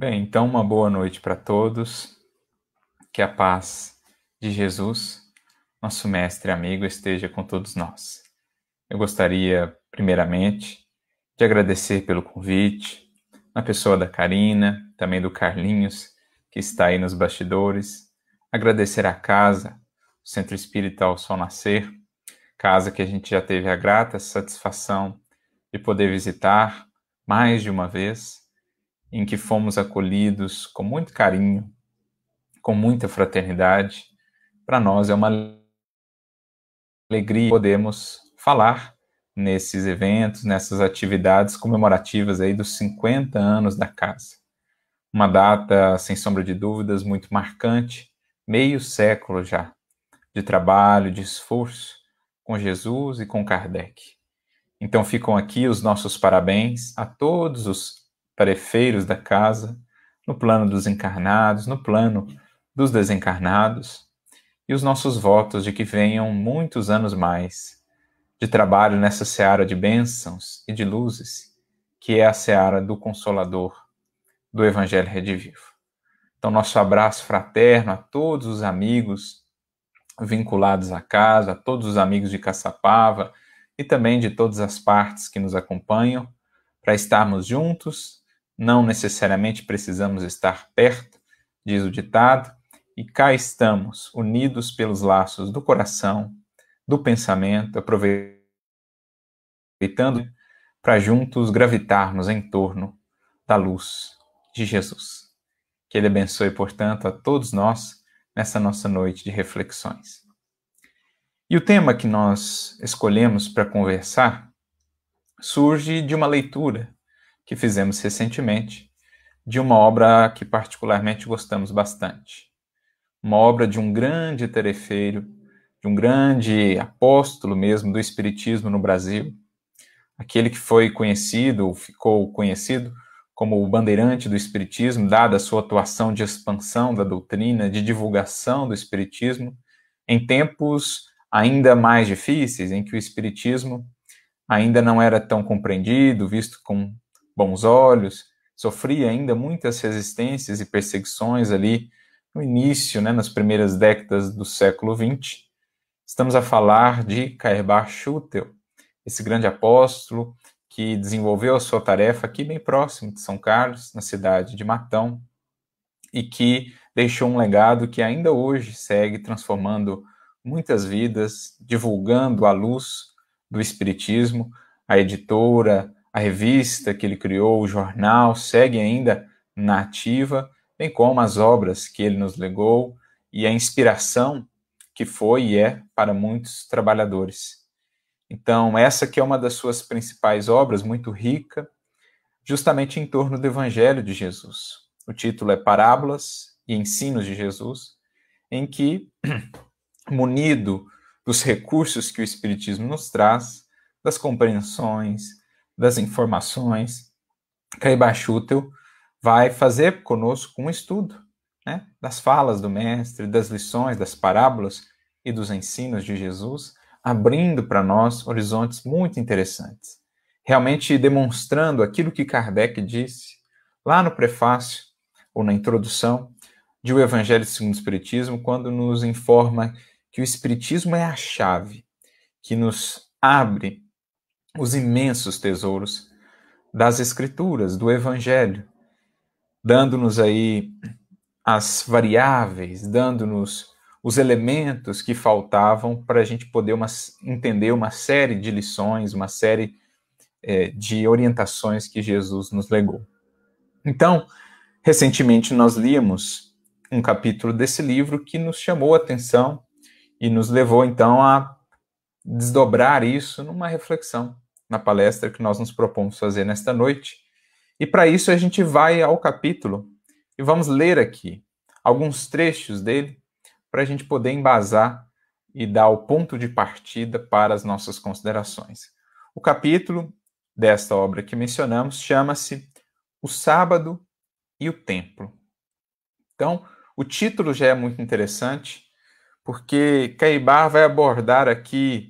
Bem, então uma boa noite para todos. Que a paz de Jesus, nosso mestre e amigo, esteja com todos nós. Eu gostaria, primeiramente, de agradecer pelo convite, na pessoa da Karina, também do Carlinhos, que está aí nos bastidores. Agradecer a casa, o Centro Espírita ao Sol Nascer, casa que a gente já teve a grata satisfação de poder visitar mais de uma vez em que fomos acolhidos com muito carinho, com muita fraternidade. Para nós é uma alegria podermos falar nesses eventos, nessas atividades comemorativas aí dos 50 anos da casa. Uma data, sem sombra de dúvidas, muito marcante, meio século já, de trabalho, de esforço com Jesus e com Kardec. Então ficam aqui os nossos parabéns a todos os tarefeiros da casa, no plano dos encarnados, no plano dos desencarnados, e os nossos votos de que venham muitos anos mais de trabalho nessa seara de bênçãos e de luzes, que é a seara do Consolador, do Evangelho Redivivo. Então, nosso abraço fraterno a todos os amigos vinculados à casa, a todos os amigos de Caçapava e também de todas as partes que nos acompanham, para estarmos juntos não necessariamente precisamos estar perto, diz o ditado, e cá estamos, unidos pelos laços do coração, do pensamento, aproveitando para juntos gravitarmos em torno da luz de Jesus. Que Ele abençoe, portanto, a todos nós nessa nossa noite de reflexões. E o tema que nós escolhemos para conversar surge de uma leitura que fizemos recentemente, de uma obra que particularmente gostamos bastante. Uma obra de um grande tarefeiro, de um grande apóstolo mesmo do Espiritismo no Brasil, aquele que foi conhecido, ficou conhecido como o bandeirante do Espiritismo, dada a sua atuação de expansão da doutrina, de divulgação do Espiritismo, em tempos ainda mais difíceis, em que o Espiritismo ainda não era tão compreendido, visto com bons olhos, sofria ainda muitas resistências e perseguições ali no início, né, nas primeiras décadas do século XX. Estamos a falar de Cairbar Schutel, esse grande apóstolo que desenvolveu a sua tarefa aqui bem próximo de São Carlos, na cidade de Matão, e que deixou um legado que ainda hoje segue transformando muitas vidas, divulgando a luz do Espiritismo, a editora, a revista que ele criou, o jornal, segue ainda na ativa, bem como as obras que ele nos legou e a inspiração que foi e é para muitos trabalhadores. Então, essa que é uma das suas principais obras, muito rica, justamente em torno do Evangelho de Jesus. O título é Parábolas e Ensinos de Jesus, em que, munido dos recursos que o Espiritismo nos traz, das compreensões, das informações, Caibachutel vai fazer conosco um estudo né, das falas do Mestre, das lições, das parábolas e dos ensinos de Jesus, abrindo para nós horizontes muito interessantes, realmente demonstrando aquilo que Kardec disse lá no prefácio ou na introdução de O Evangelho segundo o Espiritismo, quando nos informa que o Espiritismo é a chave que nos abre os imensos tesouros das Escrituras, do Evangelho, dando-nos aí as variáveis, dando-nos os elementos que faltavam para a gente poder uma, entender uma série de lições, uma série é, de orientações que Jesus nos legou. Então, recentemente nós líamos um capítulo desse livro que nos chamou a atenção e nos levou então a desdobrar isso numa reflexão na palestra que nós nos propomos fazer nesta noite. E para isso a gente vai ao capítulo e vamos ler aqui alguns trechos dele para a gente poder embasar e dar o ponto de partida para as nossas considerações. O capítulo desta obra que mencionamos chama-se O Sábado e o Templo. Então, o título já é muito interessante, porque Caibar vai abordar aqui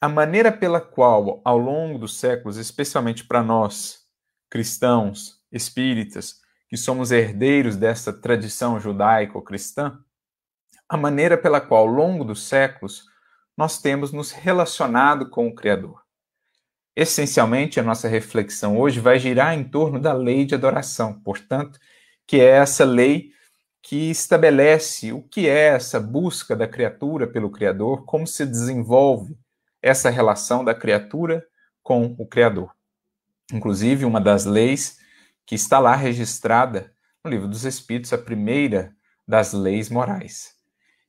a maneira pela qual, ao longo dos séculos, especialmente para nós, cristãos, espíritas, que somos herdeiros dessa tradição judaico-cristã, a maneira pela qual, ao longo dos séculos, nós temos nos relacionado com o Criador. Essencialmente, a nossa reflexão hoje vai girar em torno da lei de adoração, portanto, que é essa lei que estabelece o que é essa busca da criatura pelo Criador, como se desenvolve essa relação da criatura com o Criador. Inclusive, uma das leis que está lá registrada no Livro dos Espíritos, a primeira das leis morais.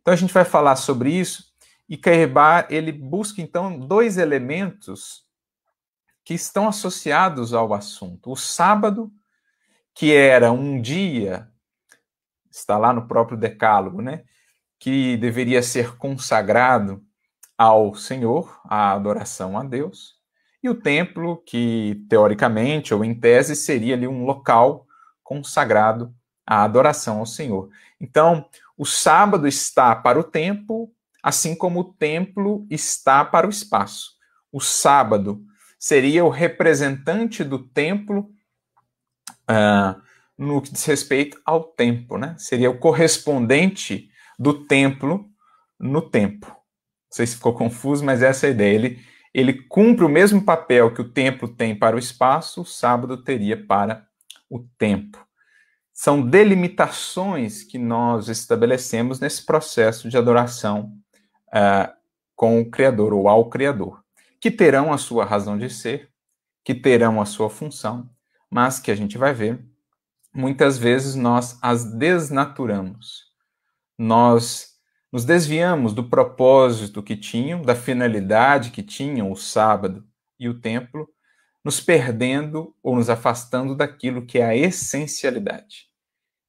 Então, a gente vai falar sobre isso e Cairbar, ele busca, então, dois elementos que estão associados ao assunto. O sábado, que era um dia, está lá no próprio Decálogo, né? Que deveria ser consagrado ao Senhor, à adoração a Deus, e o templo, que teoricamente ou em tese seria ali um local consagrado à adoração ao Senhor. Então, o sábado está para o tempo, assim como o templo está para o espaço. O sábado seria o representante do templo uh, no que diz respeito ao tempo, né? Seria o correspondente do templo no tempo. Não sei se ficou confuso, mas essa é a ideia. Ele, ele cumpre o mesmo papel que o templo tem para o espaço, o sábado teria para o tempo. São delimitações que nós estabelecemos nesse processo de adoração uh, com o Criador ou ao Criador, que terão a sua razão de ser, que terão a sua função, mas que a gente vai ver, muitas vezes nós as desnaturamos. Nós nos desviamos do propósito que tinham, da finalidade que tinham o sábado e o templo, nos perdendo ou nos afastando daquilo que é a essencialidade,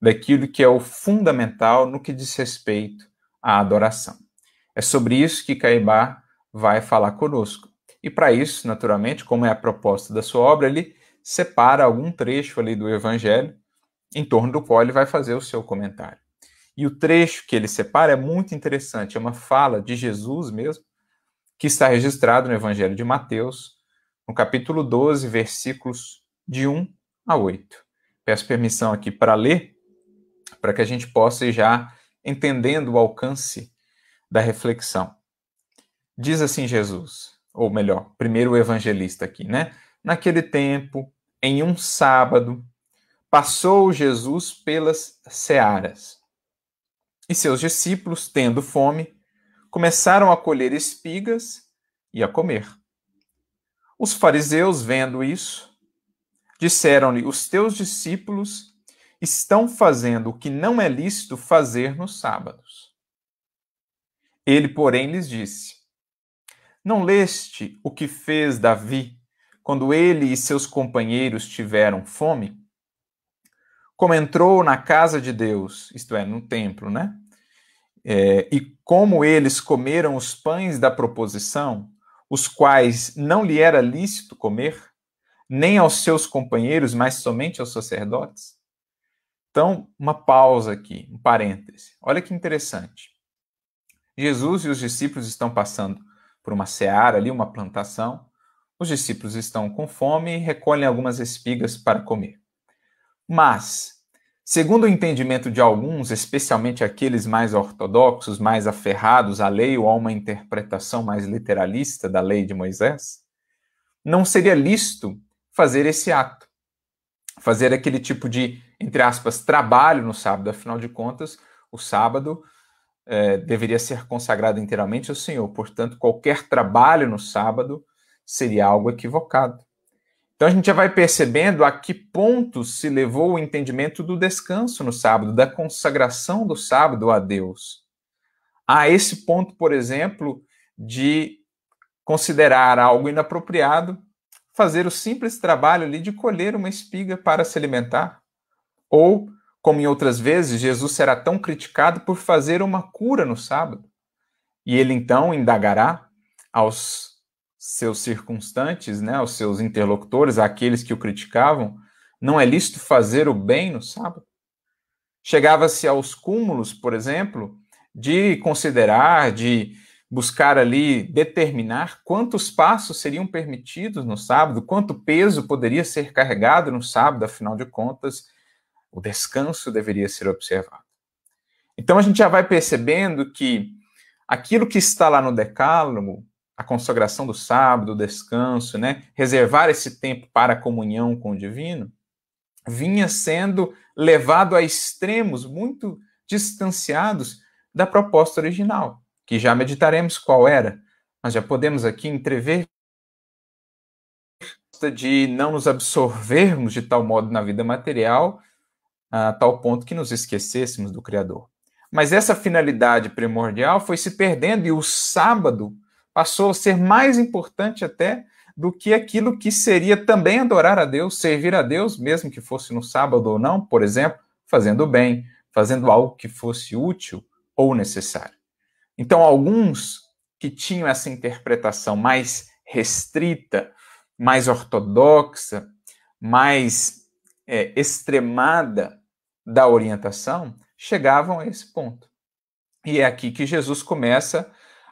daquilo que é o fundamental no que diz respeito à adoração. É sobre isso que Caibá vai falar conosco. E para isso, naturalmente, como é a proposta da sua obra, ele separa algum trecho ali do Evangelho em torno do qual ele vai fazer o seu comentário. E o trecho que ele separa é muito interessante, é uma fala de Jesus mesmo, que está registrado no Evangelho de Mateus, no capítulo 12, versículos de 1 a 8. Peço permissão aqui para ler, para que a gente possa ir já entendendo o alcance da reflexão. Diz assim Jesus, ou melhor, primeiro o evangelista aqui, né? Naquele tempo, em um sábado, passou Jesus pelas searas. E seus discípulos, tendo fome, começaram a colher espigas e a comer. Os fariseus, vendo isso, disseram-lhe: Os teus discípulos estão fazendo o que não é lícito fazer nos sábados. Ele, porém, lhes disse: Não leste o que fez Davi quando ele e seus companheiros tiveram fome? Como entrou na casa de Deus, isto é, no templo, né? É, e como eles comeram os pães da proposição, os quais não lhe era lícito comer, nem aos seus companheiros, mas somente aos sacerdotes? Então, uma pausa aqui, um parêntese. Olha que interessante. Jesus e os discípulos estão passando por uma seara ali, uma plantação. Os discípulos estão com fome e recolhem algumas espigas para comer. Mas, segundo o entendimento de alguns, especialmente aqueles mais ortodoxos, mais aferrados à lei ou a uma interpretação mais literalista da lei de Moisés, não seria lícito fazer esse ato, fazer aquele tipo de, entre aspas, trabalho no sábado. Afinal de contas, o sábado é, deveria ser consagrado inteiramente ao Senhor. Portanto, qualquer trabalho no sábado seria algo equivocado. Então a gente já vai percebendo a que ponto se levou o entendimento do descanso no sábado, da consagração do sábado a Deus. A esse ponto, por exemplo, de considerar algo inapropriado fazer o simples trabalho ali de colher uma espiga para se alimentar, ou como em outras vezes, Jesus será tão criticado por fazer uma cura no sábado. E ele então indagará aos seus circunstantes, né, aos seus interlocutores, àqueles que o criticavam, não é lícito fazer o bem no sábado? Chegava-se aos cúmulos, por exemplo, de considerar, de buscar ali determinar quantos passos seriam permitidos no sábado, quanto peso poderia ser carregado no sábado, afinal de contas, O descanso deveria ser observado. Então a gente já vai percebendo que aquilo que está lá no Decálogo, a consagração do sábado, o descanso, né, reservar esse tempo para a comunhão com o divino, vinha sendo levado a extremos muito distanciados da proposta original, que já meditaremos qual era, mas já podemos aqui entrever de não nos absorvermos de tal modo na vida material, a tal ponto que nos esquecêssemos do Criador. Mas essa finalidade primordial foi se perdendo e o sábado passou a ser mais importante até do que aquilo que seria também adorar a Deus, servir a Deus, mesmo que fosse no sábado ou não, por exemplo, fazendo bem, fazendo algo que fosse útil ou necessário. Então, alguns que tinham essa interpretação mais restrita, mais ortodoxa, mais é, extremada da orientação, chegavam a esse ponto. E é aqui que Jesus começa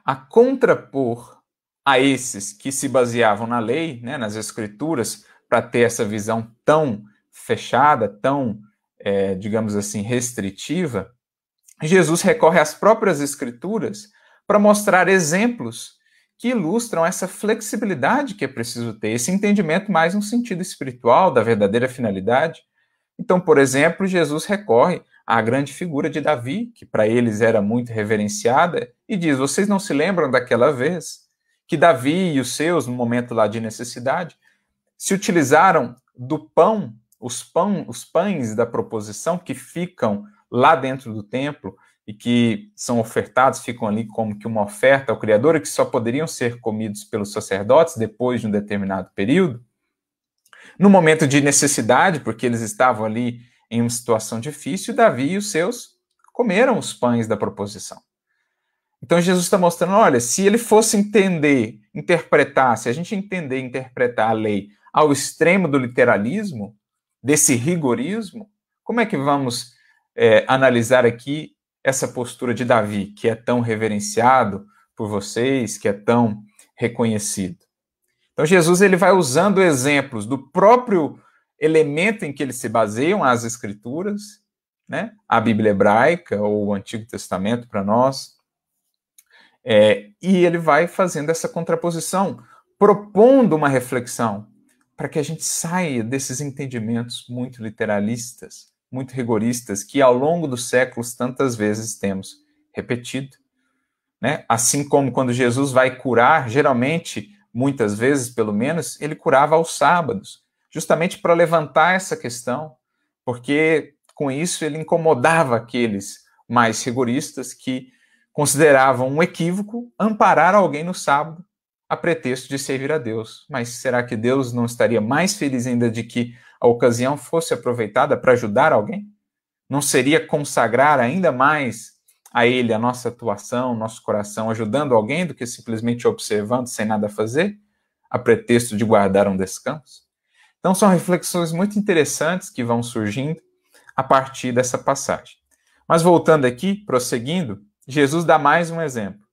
a contrapor a esses que se baseavam na lei, né, nas escrituras, para ter essa visão tão fechada, tão, é, digamos assim, restritiva. Jesus recorre às próprias escrituras para mostrar exemplos que ilustram essa flexibilidade que é preciso ter, esse entendimento mais no sentido espiritual da verdadeira finalidade. Então, por exemplo, Jesus recorre a grande figura de Davi, que para eles era muito reverenciada, e diz: Vocês não se lembram daquela vez que Davi e os seus, no momento lá de necessidade, se utilizaram do pão, os, pão, os pães da proposição que ficam lá dentro do templo e que são ofertados, ficam ali como que uma oferta ao Criador e que só poderiam ser comidos pelos sacerdotes depois de um determinado período. No momento de necessidade, porque eles estavam ali em uma situação difícil, Davi e os seus comeram os pães da proposição. Então Jesus está mostrando, olha, se ele fosse entender, interpretar, se a gente entender interpretar a lei ao extremo do literalismo, desse rigorismo, como é que vamos é, analisar aqui essa postura de Davi, que é tão reverenciado por vocês, que é tão reconhecido? Então Jesus ele vai usando exemplos do próprio elemento em que eles se baseiam, as escrituras, né? a Bíblia hebraica ou o Antigo Testamento para nós, é, e ele vai fazendo essa contraposição, propondo uma reflexão para que a gente saia desses entendimentos muito literalistas, muito rigoristas, que ao longo dos séculos tantas vezes temos repetido. Né? Assim como quando Jesus vai curar, geralmente, muitas vezes pelo menos, ele curava aos sábados justamente para levantar essa questão, porque com isso ele incomodava aqueles mais rigoristas que consideravam um equívoco amparar alguém no sábado a pretexto de servir a Deus. Mas será que Deus não estaria mais feliz ainda de que a ocasião fosse aproveitada para ajudar alguém? Não seria consagrar ainda mais a Ele a nossa atuação, nosso coração, ajudando alguém do que simplesmente observando sem nada fazer, a pretexto de guardar um descanso? Então, são reflexões muito interessantes que vão surgindo a partir dessa passagem. Mas voltando aqui, prosseguindo, Jesus dá mais um exemplo.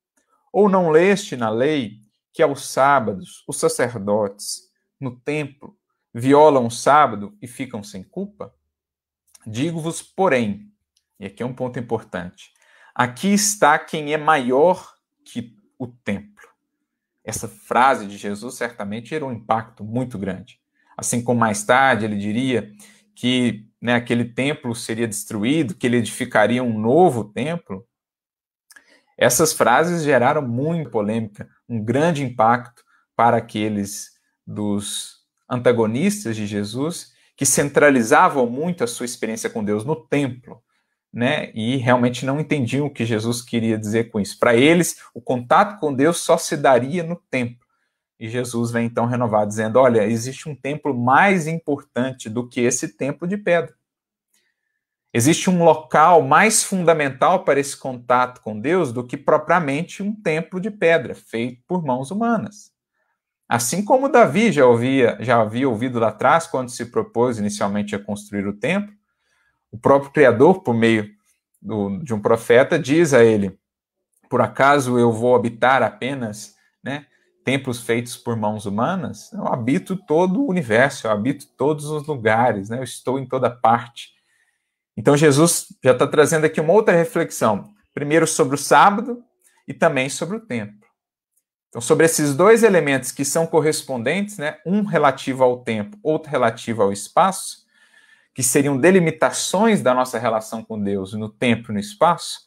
Ou não leste na lei que aos sábados os sacerdotes no templo violam o sábado e ficam sem culpa? Digo-vos, porém, e aqui é um ponto importante: aqui está quem é maior que o templo. Essa frase de Jesus certamente gerou um impacto muito grande assim como mais tarde ele diria que né, aquele templo seria destruído, que ele edificaria um novo templo, essas frases geraram muita polêmica, um grande impacto para aqueles dos antagonistas de Jesus que centralizavam muito a sua experiência com Deus no templo, né? E realmente não entendiam o que Jesus queria dizer com isso. Para eles, o contato com Deus só se daria no templo. E Jesus vem então renovar, dizendo: Olha, existe um templo mais importante do que esse templo de pedra. Existe um local mais fundamental para esse contato com Deus do que propriamente um templo de pedra feito por mãos humanas. Assim como Davi já, ouvia, já havia ouvido lá atrás, quando se propôs inicialmente a construir o templo, o próprio Criador, por meio do, de um profeta, diz a ele: Por acaso eu vou habitar apenas templos feitos por mãos humanas, eu habito todo o universo, eu habito todos os lugares, né? eu estou em toda parte. Então Jesus já está trazendo aqui uma outra reflexão. Primeiro sobre o sábado e também sobre o templo. Então, sobre esses dois elementos que são correspondentes, né, um relativo ao tempo, outro relativo ao espaço, que seriam delimitações da nossa relação com Deus no tempo e no espaço,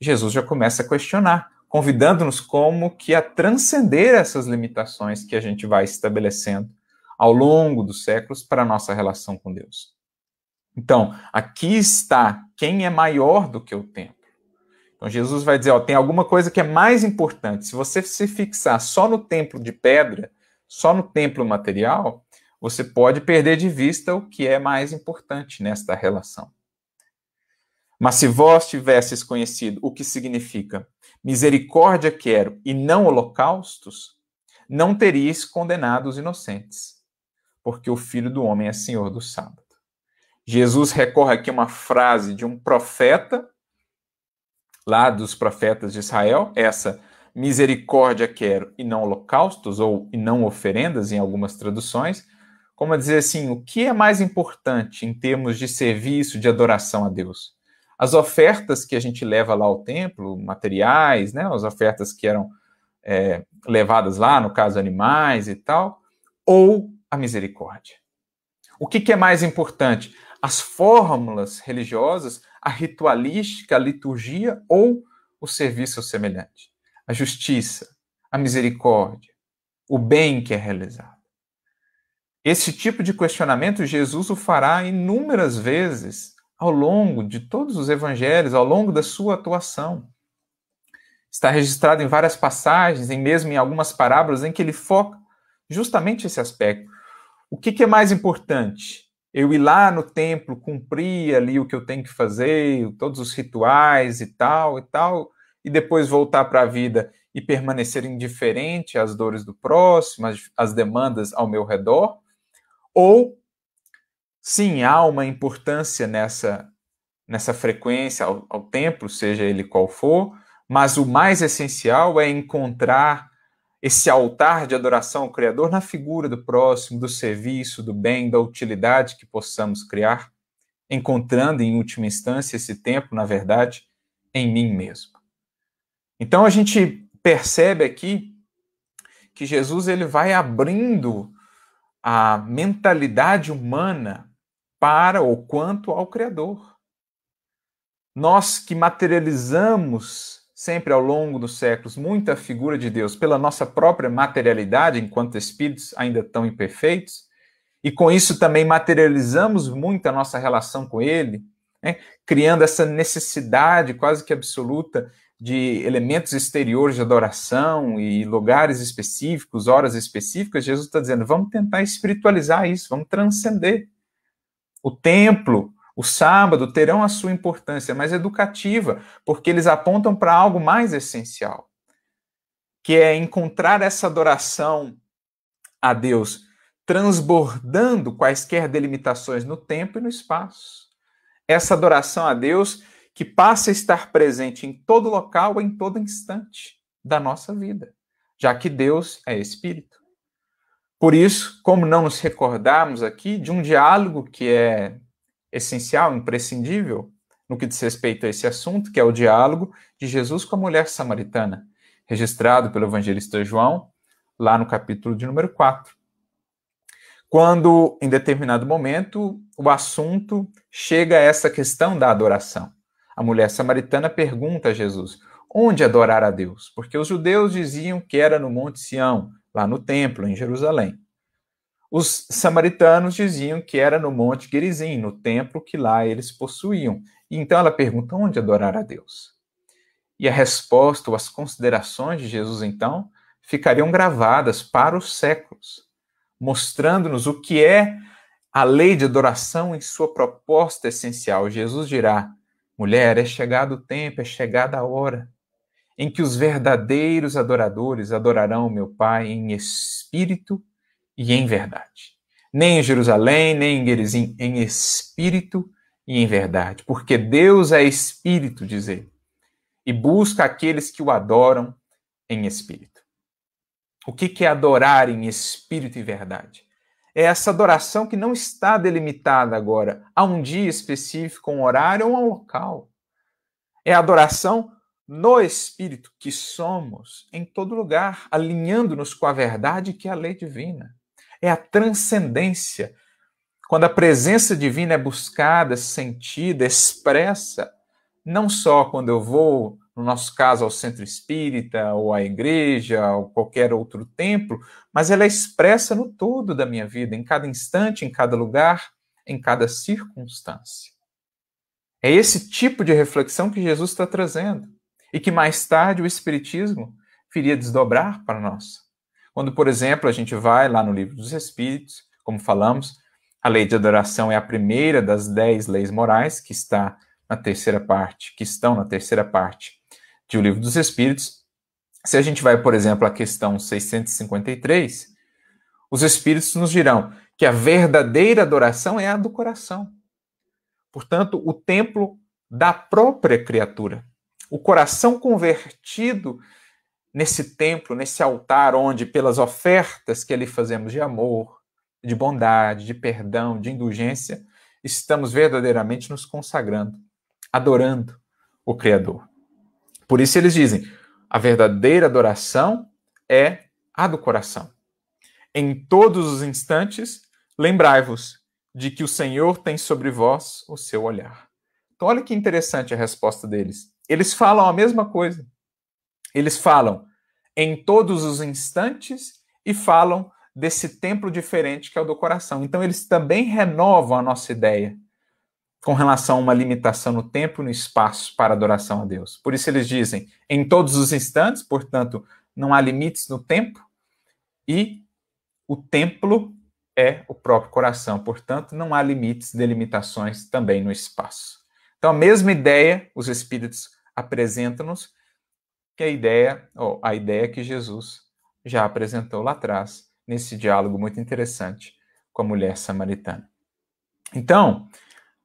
Jesus já começa a questionar, convidando-nos como que a transcender essas limitações que a gente vai estabelecendo ao longo dos séculos para a nossa relação com Deus. Então, aqui está quem é maior do que o tempo. Então, Jesus vai dizer: ó, tem alguma coisa que é mais importante. Se você se fixar só no templo de pedra, só no templo material, você pode perder de vista o que é mais importante nesta relação. Mas se vós tivesses conhecido o que significa misericórdia quero e não holocaustos, não teríeis condenado os inocentes, porque o Filho do Homem é Senhor do sábado. Jesus recorre aqui a uma frase de um profeta, lá dos profetas de Israel, essa misericórdia quero e não holocaustos, ou e não oferendas, em algumas traduções, como a dizer assim, o que é mais importante em termos de serviço, de adoração a Deus? As ofertas que a gente leva lá ao templo, materiais, né, as ofertas que eram é, levadas lá, no caso animais e tal, ou a misericórdia? O que, que é mais importante? as fórmulas religiosas, a ritualística, a liturgia ou o serviço semelhante, a justiça, a misericórdia, o bem que é realizado. Esse tipo de questionamento Jesus o fará inúmeras vezes ao longo de todos os evangelhos, ao longo da sua atuação. Está registrado em várias passagens, e mesmo em algumas parábolas, em que ele foca justamente esse aspecto. O que, que é mais importante? eu ir lá no templo, cumprir ali o que eu tenho que fazer, todos os rituais e tal e tal, e depois voltar para a vida e permanecer indiferente às dores do próximo, às, às demandas ao meu redor, ou sim, há uma importância nessa nessa frequência ao, ao templo, seja ele qual for, mas o mais essencial é encontrar esse altar de adoração ao Criador na figura do próximo, do serviço, do bem, da utilidade que possamos criar, encontrando em última instância esse tempo, na verdade, em mim mesmo. Então a gente percebe aqui que Jesus ele vai abrindo a mentalidade humana para ou quanto ao Criador. Nós que materializamos sempre ao longo dos séculos muita figura de Deus pela nossa própria materialidade, enquanto espíritos ainda tão imperfeitos, e com isso também materializamos muito a nossa relação com Ele, né? criando essa necessidade quase que absoluta de elementos exteriores de adoração e lugares específicos, horas específicas. Jesus está dizendo: vamos tentar espiritualizar isso, vamos transcender. O templo, o sábado terão a sua importância, mas educativa, porque eles apontam para algo mais essencial, que é encontrar essa adoração a Deus transbordando quaisquer delimitações no tempo e no espaço. Essa adoração a Deus que passa a estar presente em todo local, em todo instante da nossa vida, já que Deus é Espírito. Por isso, como não nos recordarmos aqui de um diálogo que é essencial, imprescindível no que diz respeito a esse assunto, que é o diálogo de Jesus com a mulher samaritana, registrado pelo evangelista João, lá no capítulo de número 4. Quando, em determinado momento, o assunto chega a essa questão da adoração. A mulher samaritana pergunta a Jesus: onde adorar a Deus? Porque os judeus diziam que era no Monte Sião, lá no templo, em Jerusalém. Os samaritanos diziam que era no Monte Gerizim, no templo que lá eles possuíam. E então ela pergunta onde adorar a Deus. E a resposta ou as considerações de Jesus, então, ficariam gravadas para os séculos, mostrando-nos o que é a lei de adoração em sua proposta essencial. Jesus dirá: mulher, é chegado o tempo, é chegada a hora em que os verdadeiros adoradores adorarão meu Pai em espírito e em verdade. Nem em Jerusalém, nem em Gerizim, em espírito e em verdade. Porque Deus é espírito, diz ele, e busca aqueles que o adoram em espírito. O que é adorar em espírito e verdade? É essa adoração que não está delimitada agora a um dia específico, um horário ou um local. É a adoração no Espírito que somos em todo lugar, alinhando-nos com a verdade que é a lei divina. É a transcendência. Quando a presença divina é buscada, sentida, expressa, não só quando eu vou, no nosso caso, ao centro espírita, ou à igreja, ou qualquer outro templo, mas ela é expressa no todo da minha vida, em cada instante, em cada lugar, em cada circunstância. É esse tipo de reflexão que Jesus está trazendo e que mais tarde o Espiritismo viria desdobrar para nós. Quando, por exemplo, a gente vai lá no Livro dos Espíritos, como falamos, a lei de adoração é a primeira das dez leis morais que está na terceira parte, que estão na terceira parte de O Livro dos Espíritos. Se a gente vai, por exemplo, à questão 653, os Espíritos nos dirão que a verdadeira adoração é a do coração. Portanto, o templo da própria criatura. O coração convertido nesse templo, nesse altar, onde, pelas ofertas que ali fazemos de amor, de bondade, de perdão, de indulgência, estamos verdadeiramente nos consagrando, adorando o Criador. Por isso eles dizem: a verdadeira adoração é a do coração. Em todos os instantes, lembrai-vos de que o Senhor tem sobre vós o seu olhar. Então, olha que interessante a resposta deles. Eles falam a mesma coisa. Eles falam em todos os instantes e falam desse templo diferente que é o do coração. Então, eles também renovam a nossa ideia com relação a uma limitação no tempo e no espaço para adoração a Deus. Por isso, eles dizem em todos os instantes, portanto, não há limites no tempo e o templo é o próprio coração, portanto, não há limites, delimitações também no espaço. Então, a mesma ideia, os Espíritos apresentam-nos, que a ideia, ou a ideia que Jesus já apresentou lá atrás, nesse diálogo muito interessante com a mulher samaritana. Então,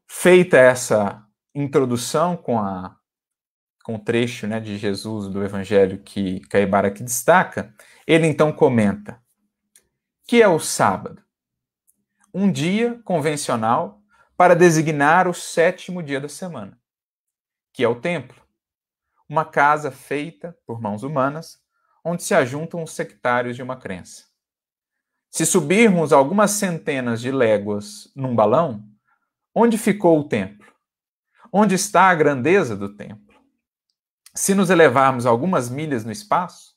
feita essa introdução com a com o trecho né, de Jesus do Evangelho que Caibara aqui destaca, ele então comenta que é o sábado um dia convencional para designar o sétimo dia da semana, que é o templo, uma casa feita por mãos humanas, onde se ajuntam os sectários de uma crença. Se subirmos algumas centenas de léguas num balão, onde ficou o templo? Onde está a grandeza do templo? Se nos elevarmos algumas milhas no espaço,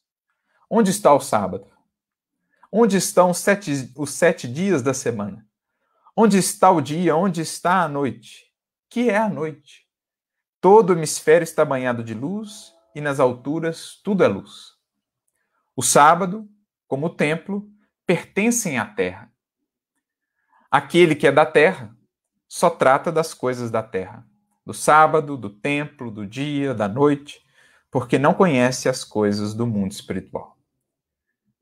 onde está o sábado? Onde estão os sete, os sete dias da semana? Onde está o dia? Onde está a noite? Que é a noite? Todo o hemisfério está banhado de luz e nas alturas tudo é luz. O sábado, como o templo, pertencem à terra. Aquele que é da terra só trata das coisas da terra, do sábado, do templo, do dia, da noite, porque não conhece as coisas do mundo espiritual.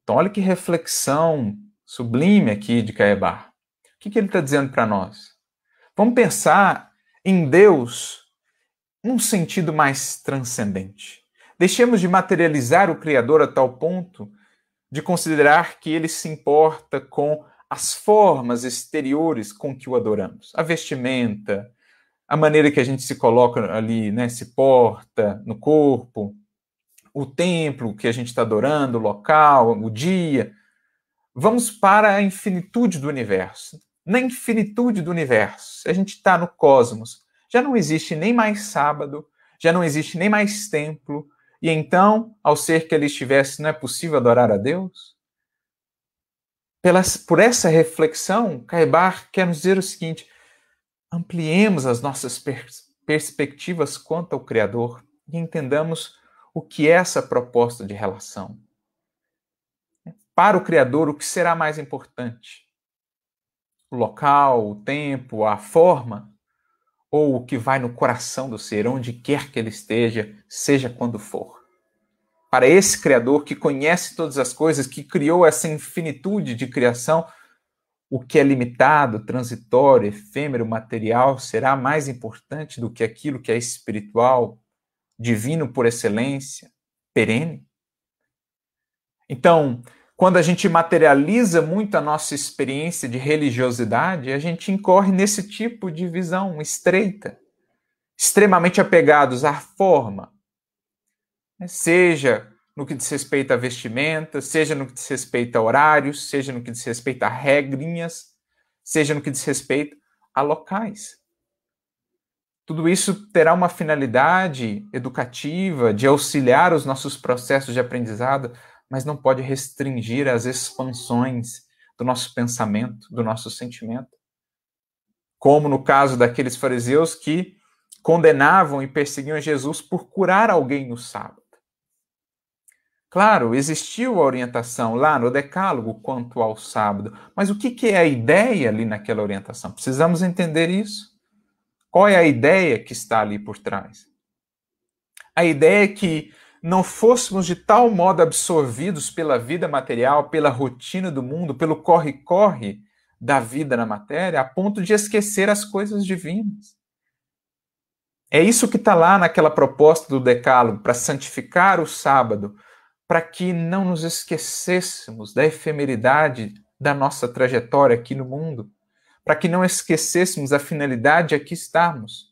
Então, olha que reflexão sublime aqui de Caebar. O que, que ele está dizendo para nós? Vamos pensar em Deus num sentido mais transcendente. Deixemos de materializar o Criador a tal ponto de considerar que ele se importa com as formas exteriores com que o adoramos. A vestimenta, a maneira que a gente se coloca ali, né, se porta no corpo, o templo que a gente está adorando, o local, o dia. Vamos para a infinitude do universo. Na infinitude do universo, a gente está no cosmos. Já não existe nem mais sábado, já não existe nem mais templo. E então, ao ser que ele estivesse, não é possível adorar a Deus? Pela, por essa reflexão, Caibar quer nos dizer o seguinte: ampliemos as nossas pers perspectivas quanto ao Criador e entendamos o que é essa proposta de relação. Para o Criador, o que será mais importante? O local, o tempo, a forma? Ou o que vai no coração do ser, onde quer que ele esteja, seja quando for? Para esse Criador que conhece todas as coisas, que criou essa infinitude de criação, o que é limitado, transitório, efêmero, material, será mais importante do que aquilo que é espiritual, divino por excelência, perene. Então, quando a gente materializa muito a nossa experiência de religiosidade, a gente incorre nesse tipo de visão estreita, extremamente apegados à forma, né? seja no que diz respeito a vestimenta, seja no que diz respeito a horários, seja no que diz respeito a regrinhas, seja no que diz respeito a locais. Tudo isso terá uma finalidade educativa de auxiliar os nossos processos de aprendizado, mas não pode restringir as expansões do nosso pensamento, do nosso sentimento. Como no caso daqueles fariseus que condenavam e perseguiam Jesus por curar alguém no sábado. Claro, existiu a orientação lá no Decálogo quanto ao sábado, mas o que é a ideia ali naquela orientação? Precisamos entender isso. Qual é a ideia que está ali por trás? A ideia é que não fôssemos de tal modo absorvidos pela vida material, pela rotina do mundo, pelo corre-corre da vida na matéria, a ponto de esquecer as coisas divinas. É isso que está lá naquela proposta do Decálogo, para santificar o sábado, para que não nos esquecêssemos da efemeridade da nossa trajetória aqui no mundo, para que não esquecêssemos a finalidade de aqui estarmos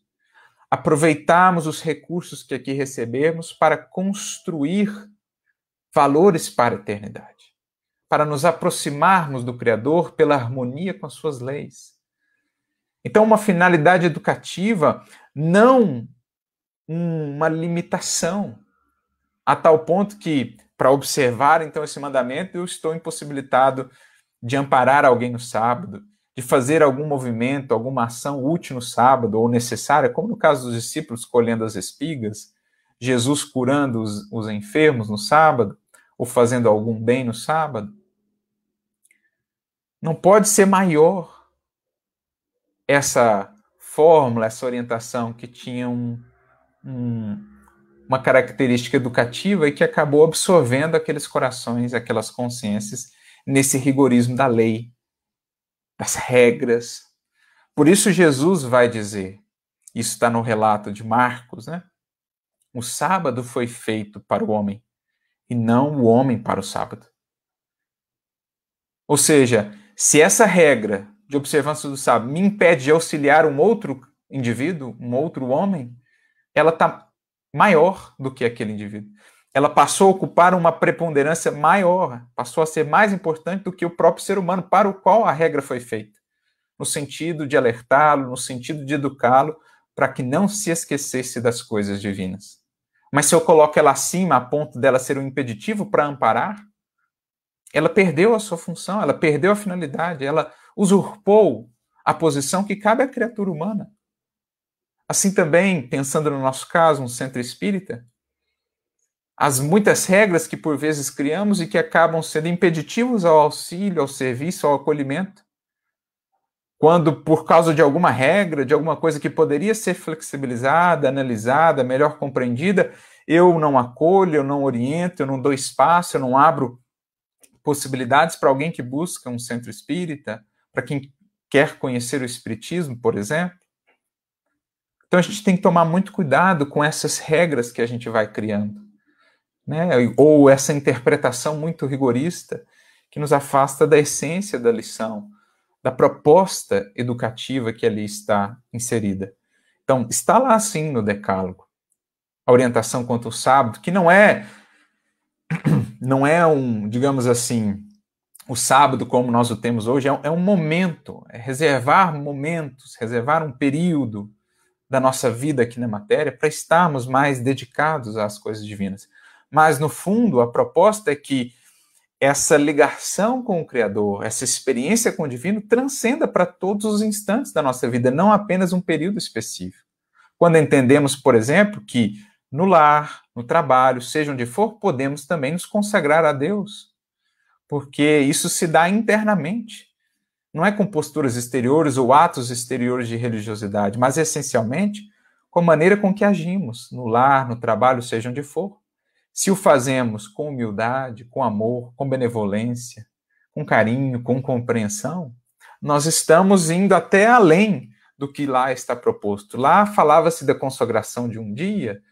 aproveitarmos os recursos que aqui recebemos para construir valores para a eternidade, para nos aproximarmos do Criador pela harmonia com as suas leis. Então, uma finalidade educativa, não uma limitação, a tal ponto que, para observar então esse mandamento, eu estou impossibilitado de amparar alguém no sábado, de fazer algum movimento, alguma ação útil no sábado ou necessária, como no caso dos discípulos colhendo as espigas, Jesus curando os, os enfermos no sábado, ou fazendo algum bem no sábado. Não pode ser maior essa fórmula, essa orientação que tinha um, um, uma característica educativa e que acabou absorvendo aqueles corações, aquelas consciências nesse rigorismo da lei, das regras. Por isso, Jesus vai dizer, isso está no relato de Marcos, né? O sábado foi feito para o homem e não o homem para o sábado. Ou seja, se essa regra de observância do sábado me impede de auxiliar um outro indivíduo, um outro homem, ela está maior do que aquele indivíduo. Ela passou a ocupar uma preponderância maior, passou a ser mais importante do que o próprio ser humano para o qual a regra foi feita, no sentido de alertá-lo, no sentido de educá-lo, para que não se esquecesse das coisas divinas. Mas se eu coloco ela acima a ponto dela ser um impeditivo para amparar, ela perdeu a sua função, ela perdeu a finalidade, ela usurpou a posição que cabe à criatura humana. Assim também, pensando no nosso caso, um centro espírita, as muitas regras que por vezes criamos e que acabam sendo impeditivos ao auxílio, ao serviço, ao acolhimento. Quando, por causa de alguma regra, de alguma coisa que poderia ser flexibilizada, analisada, melhor compreendida, eu não acolho, eu não oriento, eu não dou espaço, eu não abro possibilidades para alguém que busca um centro espírita, para quem quer conhecer o espiritismo, por exemplo. Então a gente tem que tomar muito cuidado com essas regras que a gente vai criando né? ou essa interpretação muito rigorista que nos afasta da essência da lição, da proposta educativa que ali está inserida. Então, está lá sim no decálogo. A orientação quanto ao sábado, que não é não é um, digamos assim, o sábado como nós o temos hoje, é um, é um momento, é reservar momentos, reservar um período da nossa vida aqui na matéria para estarmos mais dedicados às coisas divinas. Mas, no fundo, a proposta é que essa ligação com o Criador, essa experiência com o divino, transcenda para todos os instantes da nossa vida, não apenas um período específico. Quando entendemos, por exemplo, que no lar, no trabalho, seja onde for, podemos também nos consagrar a Deus, porque isso se dá internamente. Não é com posturas exteriores ou atos exteriores de religiosidade, mas essencialmente com a maneira com que agimos no lar, no trabalho, seja onde for. Se o fazemos com humildade, com amor, com benevolência, com carinho, com compreensão, nós estamos indo até além do que lá está proposto. Lá falava-se da consagração de um dia,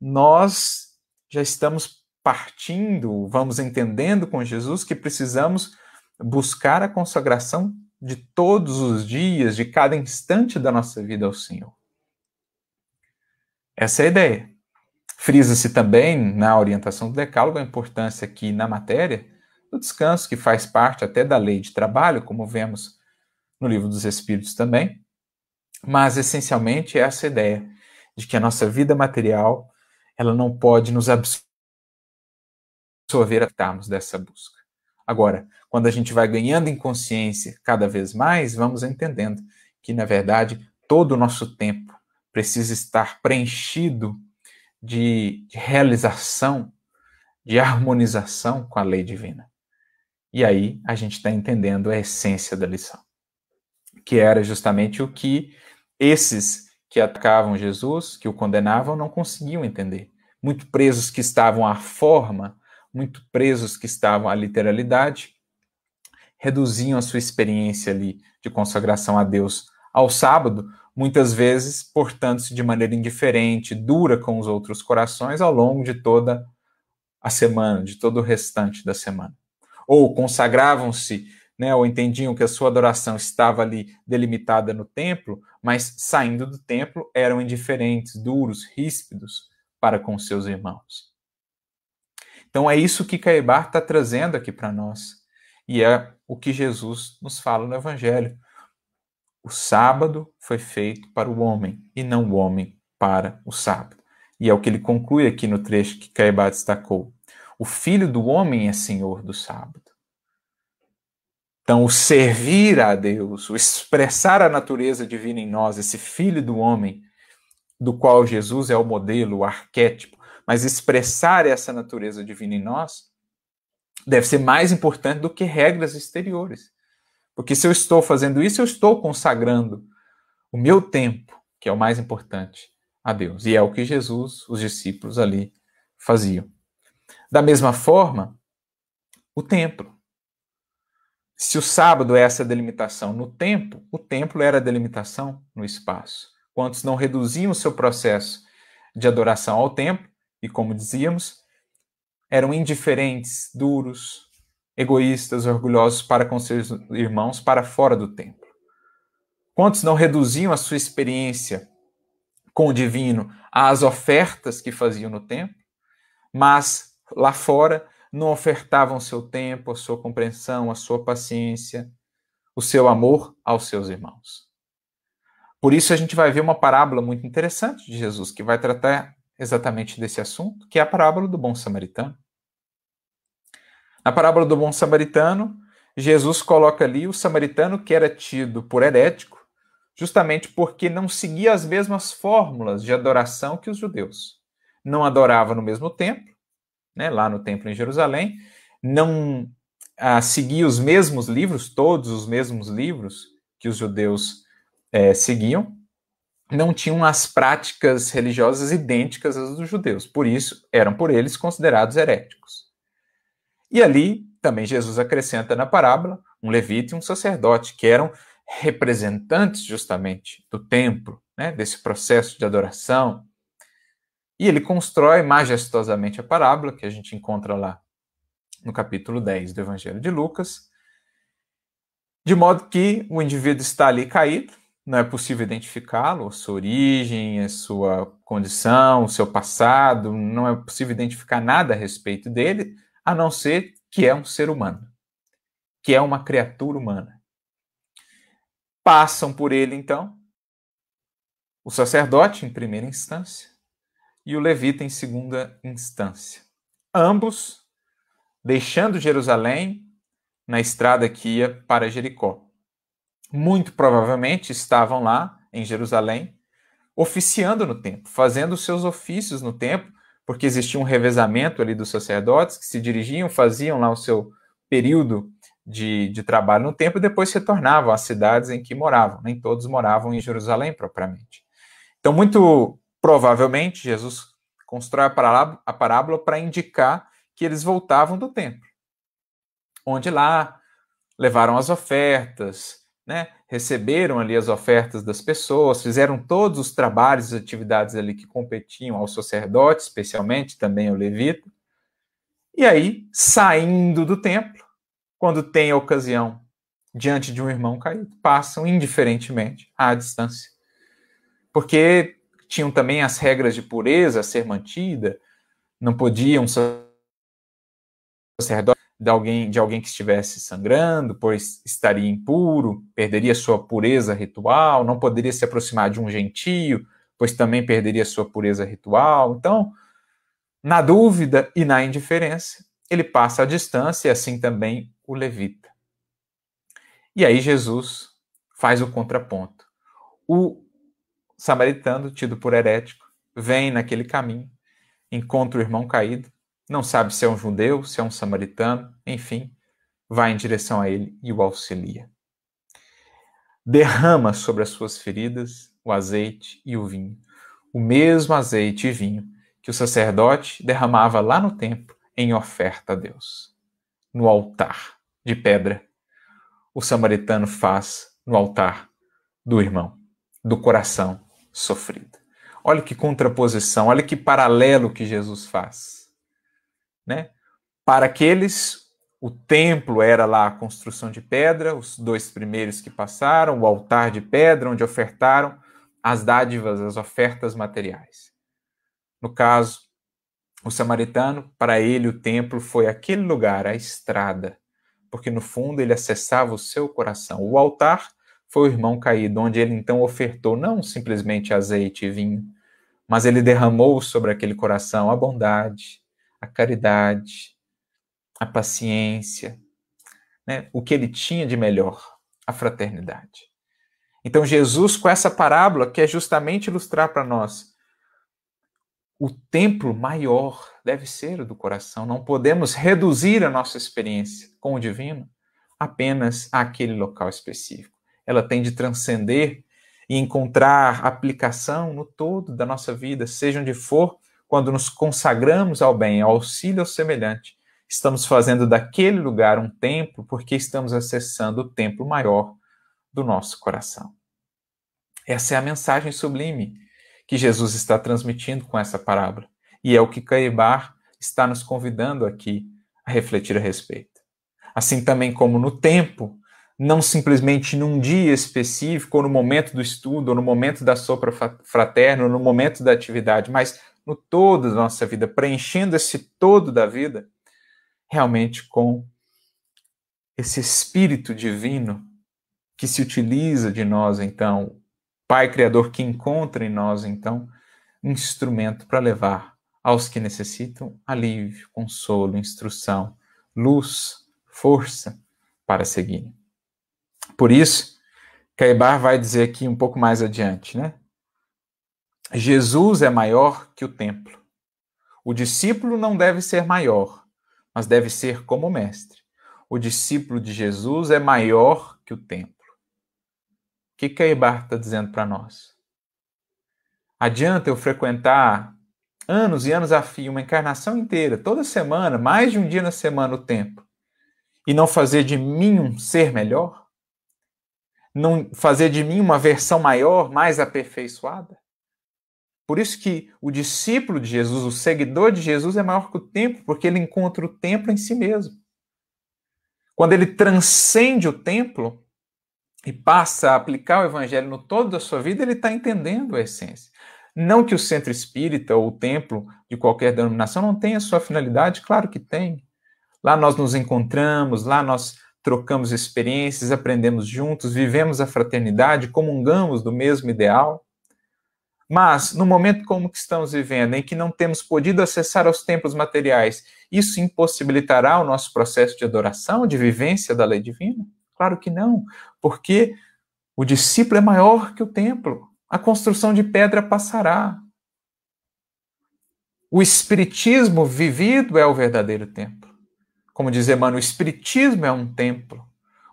nós já estamos partindo, vamos entendendo com Jesus que precisamos buscar a consagração de todos os dias, de cada instante da nossa vida ao Senhor. Essa é a ideia. Frisa-se também na orientação do Decálogo a importância aqui na matéria do descanso, que faz parte até da lei de trabalho, como vemos no Livro dos Espíritos também. Mas, essencialmente, é essa ideia de que a nossa vida material ela não pode nos absorver a dessa busca. Agora, quando a gente vai ganhando em consciência cada vez mais, vamos entendendo que, na verdade, todo o nosso tempo precisa estar preenchido de, de realização, de harmonização com a lei divina. E aí a gente está entendendo a essência da lição, que era justamente o que esses que atacavam Jesus, que o condenavam, não conseguiam entender. Muito presos que estavam à forma, muito presos que estavam à literalidade, reduziam a sua experiência ali de consagração a Deus ao sábado, muitas vezes portando-se de maneira indiferente, dura com os outros corações ao longo de toda a semana, de todo o restante da semana. Ou consagravam-se, né, ou entendiam que a sua adoração estava ali delimitada no templo, mas saindo do templo eram indiferentes, duros, ríspidos para com seus irmãos. Então é isso que Caibar está trazendo aqui para nós. E é o que Jesus nos fala no Evangelho. O sábado foi feito para o homem e não o homem para o sábado. E é o que ele conclui aqui no trecho que Caibar destacou. O filho do homem é senhor do sábado. Então, o servir a Deus, o expressar a natureza divina em nós, esse filho do homem, do qual Jesus é o modelo, o arquétipo, mas expressar essa natureza divina em nós deve ser mais importante do que regras exteriores. Porque se eu estou fazendo isso, eu estou consagrando o meu tempo, que é o mais importante, a Deus. E é o que Jesus, os discípulos ali faziam. Da mesma forma, o templo. Se o sábado é essa delimitação no tempo, o templo era a delimitação no espaço. Quantos não reduziam o seu processo de adoração ao templo, e como dizíamos, eram indiferentes, duros, egoístas, orgulhosos para com seus irmãos para fora do templo. Quantos não reduziam a sua experiência com o divino às ofertas que faziam no templo, mas lá fora não ofertavam seu tempo, a sua compreensão, a sua paciência, o seu amor aos seus irmãos. Por isso a gente vai ver uma parábola muito interessante de Jesus que vai tratar exatamente desse assunto, que é a parábola do bom samaritano. Na parábola do bom samaritano, Jesus coloca ali o samaritano que era tido por herético, justamente porque não seguia as mesmas fórmulas de adoração que os judeus. Não adorava no mesmo templo, né, lá no templo em Jerusalém, não ah, seguia os mesmos livros, todos os mesmos livros que os judeus é, seguiam, não tinham as práticas religiosas idênticas às dos judeus, por isso eram por eles considerados heréticos. E ali também Jesus acrescenta na parábola um levita e um sacerdote, que eram representantes justamente do templo, né, desse processo de adoração, e ele constrói majestosamente a parábola, que a gente encontra lá no capítulo 10 do Evangelho de Lucas, de modo que o indivíduo está ali caído, não é possível identificá-lo, sua origem, a sua condição, o seu passado, não é possível identificar nada a respeito dele, a não ser que é um ser humano, que é uma criatura humana. Passam por ele, então, o sacerdote, em primeira instância, e o levita em segunda instância. Ambos deixando Jerusalém na estrada que ia para Jericó. Muito provavelmente estavam lá em Jerusalém oficiando no templo, fazendo seus ofícios no templo, porque existia um revezamento ali dos sacerdotes que se dirigiam, faziam lá o seu período de, de trabalho no templo e depois retornavam às cidades em que moravam. Nem todos moravam em Jerusalém propriamente. Então, muito Provavelmente, Jesus constrói a parábola para indicar que eles voltavam do templo, onde lá levaram as ofertas, né? receberam ali as ofertas das pessoas, fizeram todos os trabalhos e atividades ali que competiam ao sacerdote, especialmente também ao levita, E aí, saindo do templo, quando tem a ocasião diante de um irmão caído, passam indiferentemente à distância. Porque tinham também as regras de pureza a ser mantida, não podiam sacerdote de alguém, de alguém que estivesse sangrando, pois estaria impuro, perderia sua pureza ritual, não poderia se aproximar de um gentio, pois também perderia sua pureza ritual. Então, na dúvida e na indiferença, ele passa a distância e assim também o levita. E aí Jesus faz o contraponto. O samaritano, tido por herético, vem naquele caminho, encontra o irmão caído, não sabe se é um judeu, se é um samaritano, enfim, vai em direção a ele e o auxilia. Derrama sobre as suas feridas o azeite e o vinho, o mesmo azeite e vinho que o sacerdote derramava lá no templo em oferta a Deus, no altar de pedra. O samaritano faz no altar do irmão, do coração sofrido. Olha que contraposição, olha que paralelo que Jesus faz né? Para aqueles, o templo era lá a construção de pedra, os dois primeiros que passaram, o altar de pedra, onde ofertaram as dádivas, as ofertas materiais. No caso, o samaritano, para ele o templo foi aquele lugar, a estrada, porque no fundo ele acessava o seu coração. O altar foi o irmão caído, onde ele então ofertou não simplesmente azeite e vinho, mas ele derramou sobre aquele coração a bondade, a caridade, a paciência, né? o que ele tinha de melhor, a fraternidade. Então, Jesus, com essa parábola, quer justamente ilustrar para nós o templo maior deve ser o do coração. Não podemos reduzir a nossa experiência com o divino apenas àquele local específico. Ela tem de transcender e encontrar aplicação no todo da nossa vida, seja onde for quando nos consagramos ao bem, ao auxílio ao semelhante, estamos fazendo daquele lugar um templo porque estamos acessando o templo maior do nosso coração. Essa é a mensagem sublime que Jesus está transmitindo com essa parábola. E é o que Caibar está nos convidando aqui a refletir a respeito. Assim também como no tempo, não simplesmente num dia específico, ou no momento do estudo, ou no momento da sopra fraterna, ou no momento da atividade, mas no todo da nossa vida, preenchendo esse todo da vida, realmente com esse espírito divino que se utiliza de nós, então, Pai Criador que encontra em nós, então, um instrumento para levar aos que necessitam alívio, consolo, instrução, luz, força para seguir. Por isso, Caibar vai dizer aqui um pouco mais adiante, né? Jesus é maior que o templo. O discípulo não deve ser maior, mas deve ser como o mestre. O discípulo de Jesus é maior que o templo. O que Caibar está dizendo para nós? Adianta eu frequentar anos e anos a fio, uma encarnação inteira, toda semana, mais de um dia na semana o tempo, e não fazer de mim um ser melhor? Não fazer de mim uma versão maior, mais aperfeiçoada? Por isso que o discípulo de Jesus, o seguidor de Jesus é maior que o templo, porque ele encontra o templo em si mesmo. Quando ele transcende o templo e passa a aplicar o evangelho no todo da sua vida, ele está entendendo a essência. Não que o centro espírita ou o templo de qualquer denominação não tenha sua finalidade, claro que tem. Lá nós nos encontramos, lá nós trocamos experiências, aprendemos juntos, vivemos a fraternidade, comungamos do mesmo ideal. Mas, no momento como que estamos vivendo, em que não temos podido acessar aos templos materiais, isso impossibilitará o nosso processo de adoração, de vivência da lei divina? Claro que não, porque o discípulo é maior que o templo. A construção de pedra passará. O espiritismo vivido é o verdadeiro templo. Como diz Emmanuel, o espiritismo é um templo.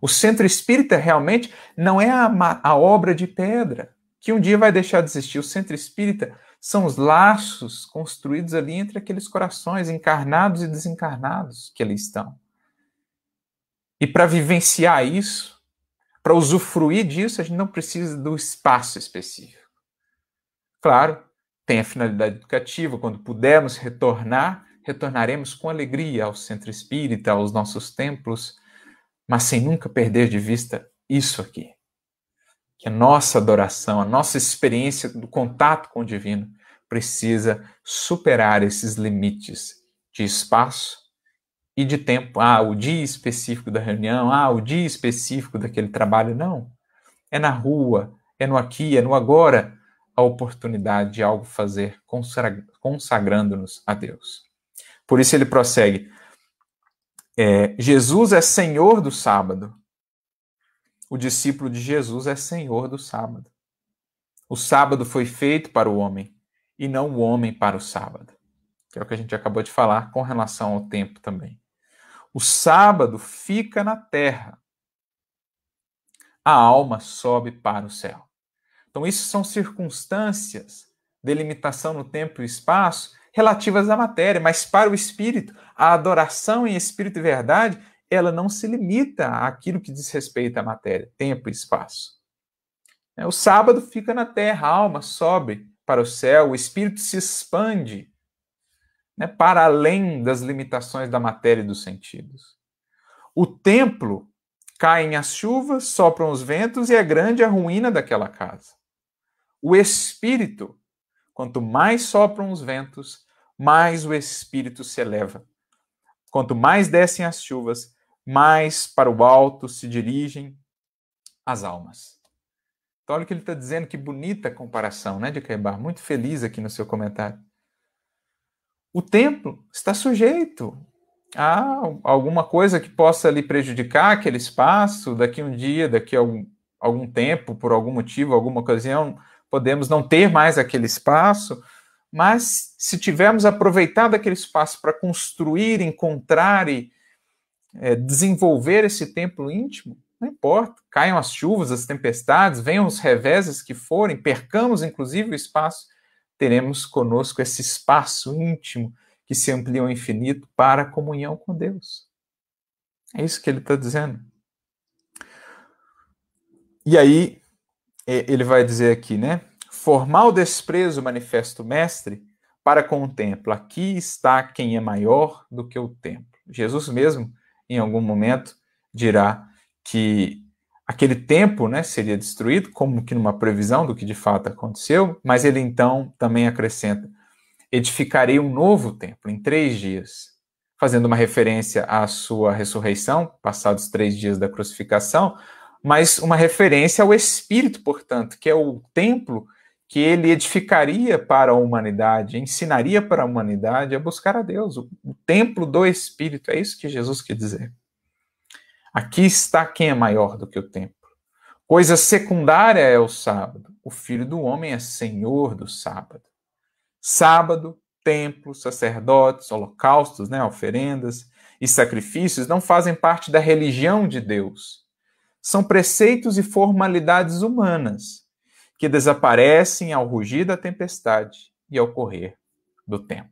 O centro espírita realmente não é a, a obra de pedra que um dia vai deixar de existir. O centro espírita são os laços construídos ali entre aqueles corações encarnados e desencarnados que ali estão. E para vivenciar isso, para usufruir disso, a gente não precisa do espaço específico. Claro, tem a finalidade educativa, quando pudermos retornar, retornaremos com alegria ao centro espírita, aos nossos templos, mas sem nunca perder de vista isso aqui. Que a nossa adoração, a nossa experiência do contato com o divino precisa superar esses limites de espaço e de tempo. Ah, o dia específico da reunião, ah, o dia específico daquele trabalho. Não. É na rua, é no aqui, é no agora a oportunidade de algo fazer, consagrando-nos a Deus. Por isso ele prossegue: é, Jesus é Senhor do sábado. O discípulo de Jesus é Senhor do sábado. O sábado foi feito para o homem e não o homem para o sábado. Que é o que a gente acabou de falar com relação ao tempo também. O sábado fica na terra. A alma sobe para o céu. Então, isso são circunstâncias, delimitação no tempo e espaço, relativas à matéria, mas para o espírito, a adoração em espírito e verdade, ela não se limita àquilo que diz respeito à matéria, tempo e espaço. É, o sábado fica na terra, a alma sobe para o céu, o espírito se expande né, para além das limitações da matéria e dos sentidos. O templo caem as chuvas, sopram os ventos e é grande a ruína daquela casa. O espírito Quanto mais sopram os ventos, mais o espírito se eleva. Quanto mais descem as chuvas, mais para o alto se dirigem as almas. Então, olha o que ele está dizendo, que bonita comparação, né, de Caibar? Muito feliz aqui no seu comentário. O templo está sujeito a alguma coisa que possa lhe prejudicar aquele espaço, daqui um dia, daqui algum, algum tempo, por algum motivo, alguma ocasião, podemos não ter mais aquele espaço, mas se tivermos aproveitado aquele espaço para construir, encontrar e é, desenvolver esse templo íntimo, não importa, caiam as chuvas, as tempestades, venham os reveses que forem, percamos inclusive o espaço, teremos conosco esse espaço íntimo que se amplia ao infinito para a comunhão com Deus. É isso que ele está dizendo. E aí, é, ele vai dizer aqui, né? Formal desprezo manifesto mestre para com o templo. Aqui está quem é maior do que o templo. Jesus mesmo, em algum momento, dirá que aquele templo né, seria destruído, como que numa previsão do que de fato aconteceu, mas ele então também acrescenta: edificarei um novo templo em três dias, fazendo uma referência à sua ressurreição, passados três dias da crucificação, mas uma referência ao Espírito, portanto, que é o templo que ele edificaria para a humanidade, ensinaria para a humanidade a buscar a Deus, o, o templo do Espírito. É isso que Jesus quer dizer. Aqui está quem é maior do que o templo. Coisa secundária é o sábado. O filho do homem é senhor do sábado. Sábado, templo, sacerdotes, holocaustos, né, oferendas e sacrifícios não fazem parte da religião de Deus são preceitos e formalidades humanas que desaparecem ao rugir da tempestade e ao correr do tempo.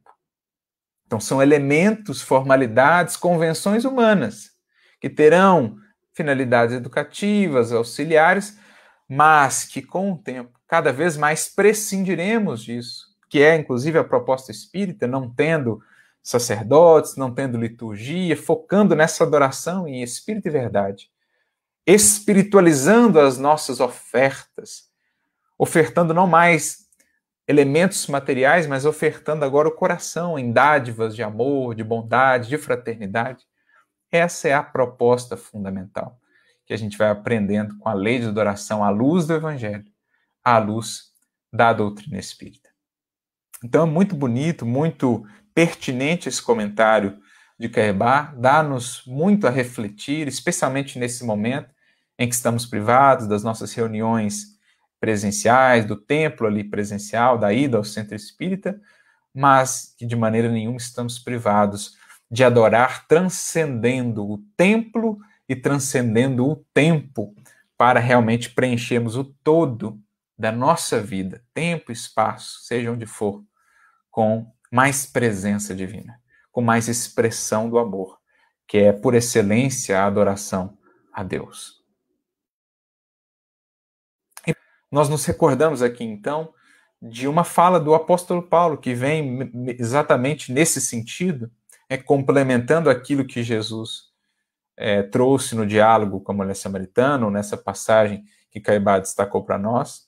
Então, são elementos, formalidades, convenções humanas que terão finalidades educativas, auxiliares, mas que com o tempo cada vez mais prescindiremos disso, que é inclusive a proposta espírita, não tendo sacerdotes, não tendo liturgia, focando nessa adoração em espírito e verdade espiritualizando as nossas ofertas, ofertando não mais elementos materiais, mas ofertando agora o coração em dádivas de amor, de bondade, de fraternidade. Essa é a proposta fundamental que a gente vai aprendendo com a lei de adoração à luz do Evangelho, à luz da doutrina espírita. Então é muito bonito, muito pertinente esse comentário de Caebar, dá-nos muito a refletir, especialmente nesse momento em que estamos privados das nossas reuniões presenciais, do templo ali presencial, da ida ao centro espírita, mas que de maneira nenhuma estamos privados de adorar transcendendo o templo e transcendendo o tempo para realmente preenchermos o todo da nossa vida, tempo, espaço, seja onde for, com mais presença divina, com mais expressão do amor, que é por excelência a adoração a Deus. Nós nos recordamos aqui então de uma fala do apóstolo Paulo, que vem exatamente nesse sentido, é, complementando aquilo que Jesus é, trouxe no diálogo com a mulher samaritana, nessa passagem que Caibá destacou para nós.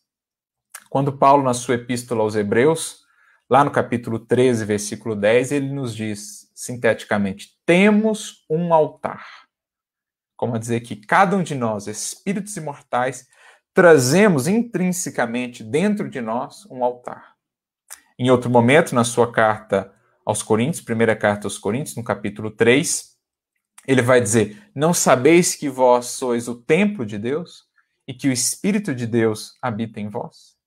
Quando Paulo, na sua epístola aos Hebreus, lá no capítulo 13, versículo 10, ele nos diz sinteticamente: temos um altar. Como a dizer que cada um de nós, espíritos imortais, trazemos intrinsecamente dentro de nós um altar. Em outro momento, na sua carta aos Coríntios, primeira carta aos Coríntios, no capítulo 3, ele vai dizer: Não sabeis que vós sois o templo de Deus e que o Espírito de Deus habita em vós?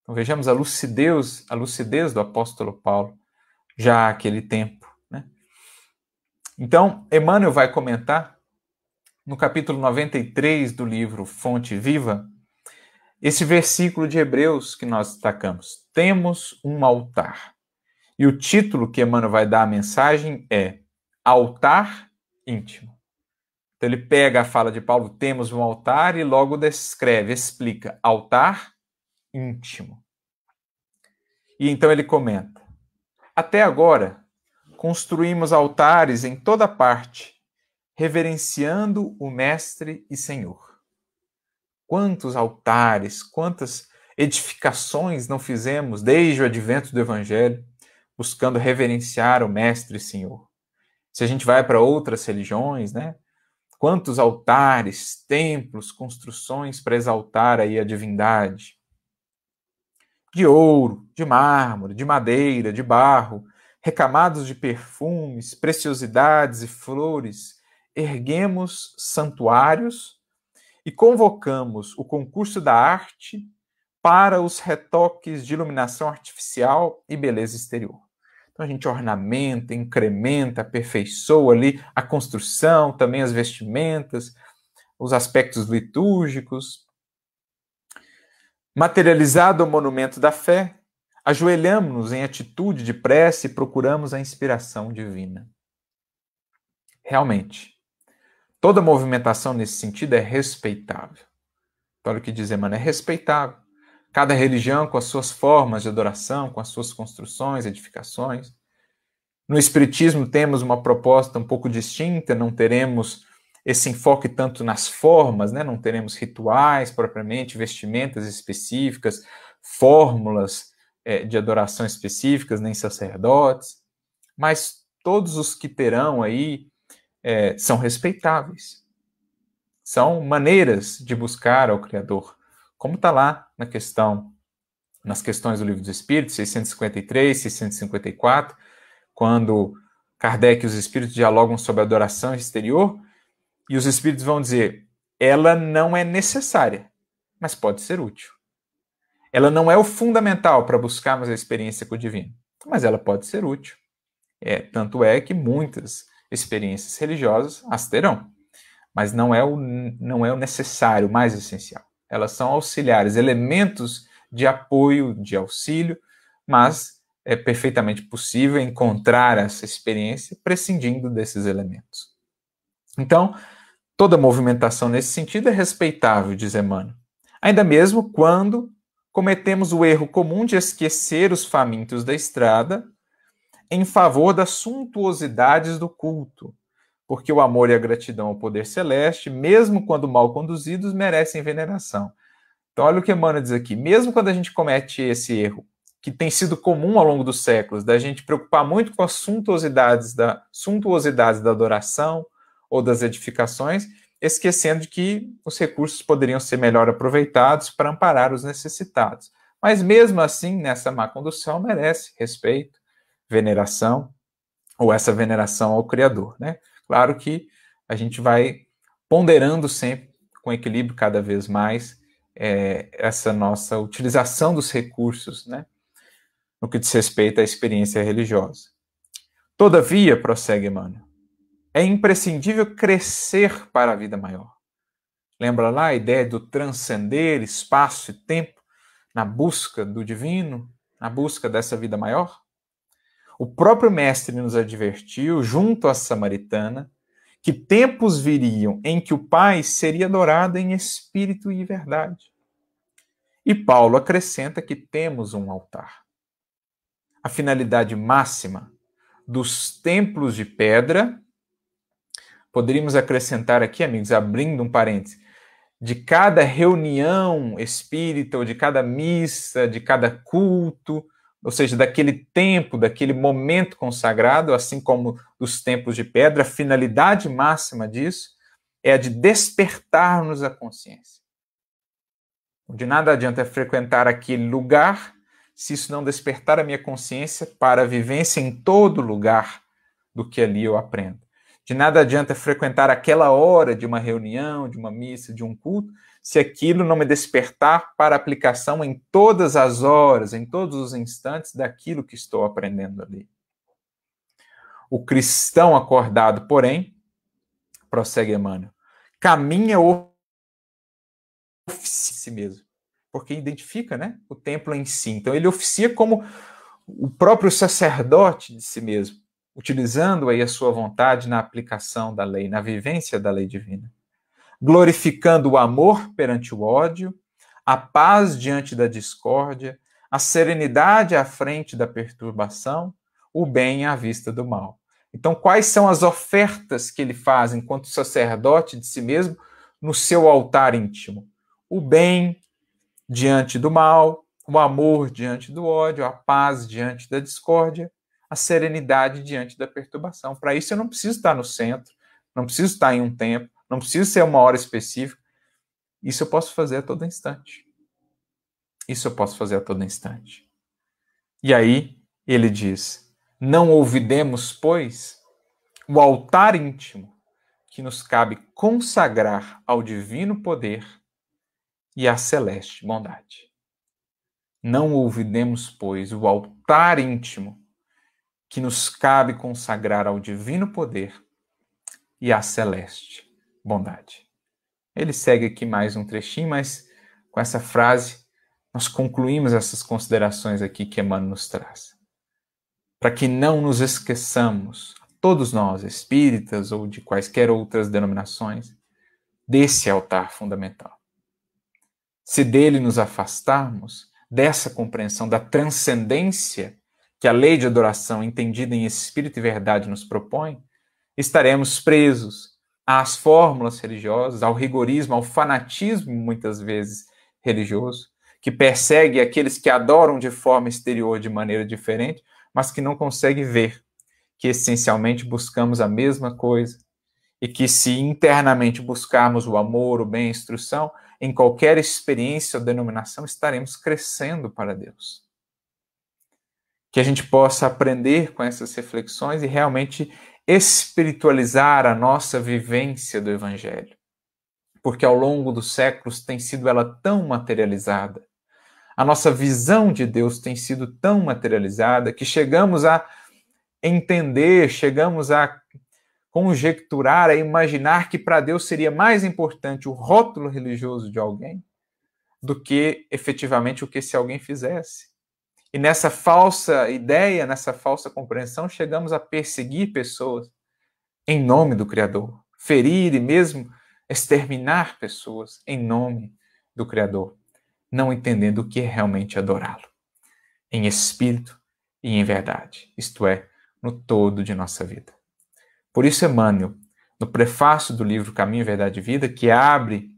Então vejamos a lucidez, a lucidez do apóstolo Paulo já aquele tempo. Né? Então, Emmanuel vai comentar no capítulo 93 do livro Fonte Viva, esse versículo de Hebreus que nós destacamos. Temos um altar. E o título que Emmanuel vai dar à mensagem é Altar Íntimo. Então ele pega a fala de Paulo, temos um altar, e logo descreve, explica, altar íntimo. E então ele comenta: Até agora, construímos altares em toda parte, reverenciando o Mestre e Senhor. Quantos altares, quantas edificações não fizemos desde o advento do Evangelho, buscando reverenciar o Mestre e Senhor. Se a gente vai para outras religiões, né? Quantos altares, templos, construções para exaltar aí a divindade. De ouro, de mármore, de madeira, de barro, recamados de perfumes, preciosidades e flores, erguemos santuários e convocamos o concurso da arte para os retoques de iluminação artificial e beleza exterior. Então a gente ornamenta, incrementa, aperfeiçoa ali a construção, também as vestimentas, os aspectos litúrgicos. Materializado o monumento da fé, ajoelhamos-nos em atitude de prece e procuramos a inspiração divina. Realmente, Toda movimentação nesse sentido é respeitável. Então, olha o que diz Emmanuel, é respeitável. Cada religião com as suas formas de adoração, com as suas construções, edificações. No Espiritismo temos uma proposta um pouco distinta, não teremos esse enfoque tanto nas formas, né? não teremos rituais propriamente, vestimentas específicas, fórmulas é, de adoração específicas, nem sacerdotes, mas todos os que terão aí é, são respeitáveis. São maneiras de buscar ao Criador, como está lá na questão, nas questões do Livro dos Espíritos, 653, 654, quando Kardec e os Espíritos dialogam sobre a adoração exterior, e os Espíritos vão dizer: ela não é necessária, mas pode ser útil. Ela não é o fundamental para buscarmos a experiência com o divino, mas ela pode ser útil. É, tanto é que muitas experiências religiosas, as terão. Mas não é o, não é o necessário, o mais essencial. Elas são auxiliares, elementos de apoio, de auxílio, mas é perfeitamente possível encontrar essa experiência prescindindo desses elementos. Então, toda movimentação nesse sentido é respeitável, diz Emmanuel. Ainda mesmo quando cometemos o erro comum de esquecer os famintos da estrada em favor das suntuosidades do culto, porque o amor e a gratidão ao poder celeste, mesmo quando mal conduzidos, merecem veneração. Então, olha o que Emmanuel diz aqui: mesmo quando a gente comete esse erro, que tem sido comum ao longo dos séculos, da gente preocupar muito com as suntuosidades da, suntuosidades da adoração ou das edificações, esquecendo de que os recursos poderiam ser melhor aproveitados para amparar os necessitados. Mas mesmo assim, nessa má condução, merece respeito, veneração, ou essa veneração ao Criador. Né? Claro que a gente vai ponderando sempre, com equilíbrio cada vez mais, é, essa nossa utilização dos recursos, né? no que diz respeito à experiência religiosa. Todavia, prossegue Emmanuel, é imprescindível crescer para a vida maior. Lembra lá a ideia do transcender espaço e tempo na busca do divino, na busca dessa vida maior? O próprio Mestre nos advertiu, junto à Samaritana, que tempos viriam em que o Pai seria adorado em espírito e verdade. E Paulo acrescenta que temos um altar. A finalidade máxima dos templos de pedra, poderíamos acrescentar aqui, amigos, abrindo um parênteses, de cada reunião espírita, ou de cada missa, de cada culto, ou seja, daquele tempo, daquele momento consagrado, assim como os templos de pedra, a finalidade máxima disso é a de despertar-nos a consciência. De nada adianta frequentar aquele lugar se isso não despertar a minha consciência para a vivência em todo lugar do que ali eu aprendo. De nada adianta frequentar aquela hora de uma reunião, de uma missa, de um culto, se aquilo não me despertar para aplicação em todas as horas, em todos os instantes daquilo que estou aprendendo ali. O cristão acordado, porém, prossegue Emmanuel, caminha oficia si mesmo, porque identifica né, o templo em si. Então, ele oficia como o próprio sacerdote de si mesmo, utilizando aí a sua vontade na aplicação da lei, na vivência da lei divina. Glorificando o amor perante o ódio, a paz diante da discórdia, a serenidade à frente da perturbação, o bem à vista do mal. Então, quais são as ofertas que ele faz enquanto sacerdote de si mesmo no seu altar íntimo? o bem diante do mal, o amor diante do ódio, a paz diante da discórdia, a serenidade diante da perturbação. Para isso eu não preciso estar no centro, não preciso estar em um tempo, não preciso ser uma hora específica. Isso eu posso fazer a todo instante. Isso eu posso fazer a todo instante. E aí ele diz: Não ouvidemos, pois, o altar íntimo que nos cabe consagrar ao divino poder e a celeste bondade. Não ouvidemos, pois, o altar íntimo que nos cabe consagrar ao divino poder e à celeste bondade. Ele segue aqui mais um trechinho, mas com essa frase nós concluímos essas considerações aqui que Emmanuel nos traz. Para que não nos esqueçamos, todos nós, espíritas ou de quaisquer outras denominações, desse altar fundamental. Se dele nos afastarmos, dessa compreensão da transcendência que a lei de adoração, entendida em espírito e verdade, nos propõe, estaremos presos às fórmulas religiosas, ao rigorismo, ao fanatismo, muitas vezes religioso, que persegue aqueles que adoram de forma exterior de maneira diferente, mas que não consegue ver que essencialmente buscamos a mesma coisa e que se internamente buscarmos o amor, o bem, a instrução, em qualquer experiência ou denominação, estaremos crescendo para Deus. Que a gente possa aprender com essas reflexões e realmente espiritualizar a nossa vivência do Evangelho. Porque ao longo dos séculos tem sido ela tão materializada. A nossa visão de Deus tem sido tão materializada que chegamos a entender, chegamos a conjecturar, a imaginar que para Deus seria mais importante o rótulo religioso de alguém do que efetivamente o que se alguém fizesse. E nessa falsa ideia, nessa falsa compreensão, chegamos a perseguir pessoas em nome do Criador, ferir e mesmo exterminar pessoas em nome do Criador, não entendendo o que é realmente adorá-lo, em espírito e em verdade, isto é, no todo de nossa vida. Por isso, Emmanuel, no prefácio do livro Caminho, Verdade e Vida, que abre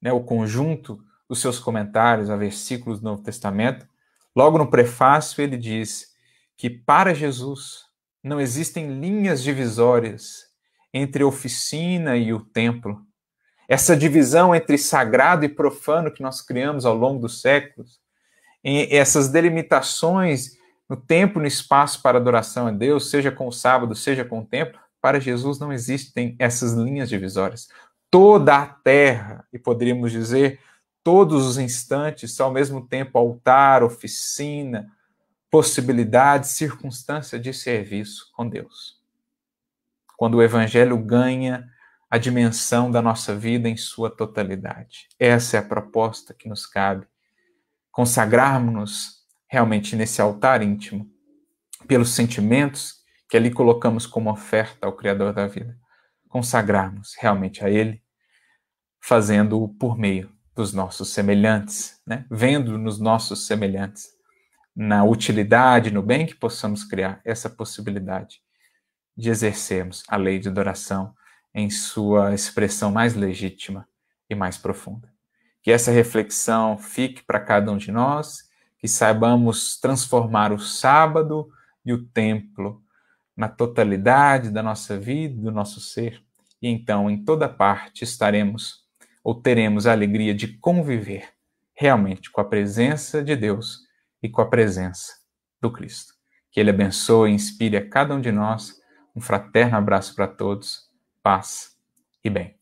né, o conjunto dos seus comentários a versículos do Novo Testamento, logo no prefácio ele diz que para Jesus não existem linhas divisórias entre a oficina e o templo. Essa divisão entre sagrado e profano que nós criamos ao longo dos séculos, essas delimitações no tempo e no espaço para adoração a Deus, seja com o sábado, seja com o templo, para Jesus não existem essas linhas divisórias. Toda a terra, e poderíamos dizer, todos os instantes ao mesmo tempo altar, oficina, possibilidade, circunstância de serviço com Deus. Quando o evangelho ganha a dimensão da nossa vida em sua totalidade. Essa é a proposta que nos cabe. Consagrarmos-nos realmente nesse altar íntimo, pelos sentimentos que ali colocamos como oferta ao Criador da vida, consagrarmos realmente a Ele, fazendo-o por meio dos nossos semelhantes, né? vendo nos nossos semelhantes, na utilidade, no bem que possamos criar essa possibilidade de exercermos a lei de adoração em sua expressão mais legítima e mais profunda. Que essa reflexão fique para cada um de nós, que saibamos transformar o sábado e o templo na totalidade da nossa vida, do nosso ser, e então em toda parte estaremos ou teremos a alegria de conviver realmente com a presença de Deus e com a presença do Cristo. Que Ele abençoe e inspire a cada um de nós. Um fraterno abraço para todos, paz e bem.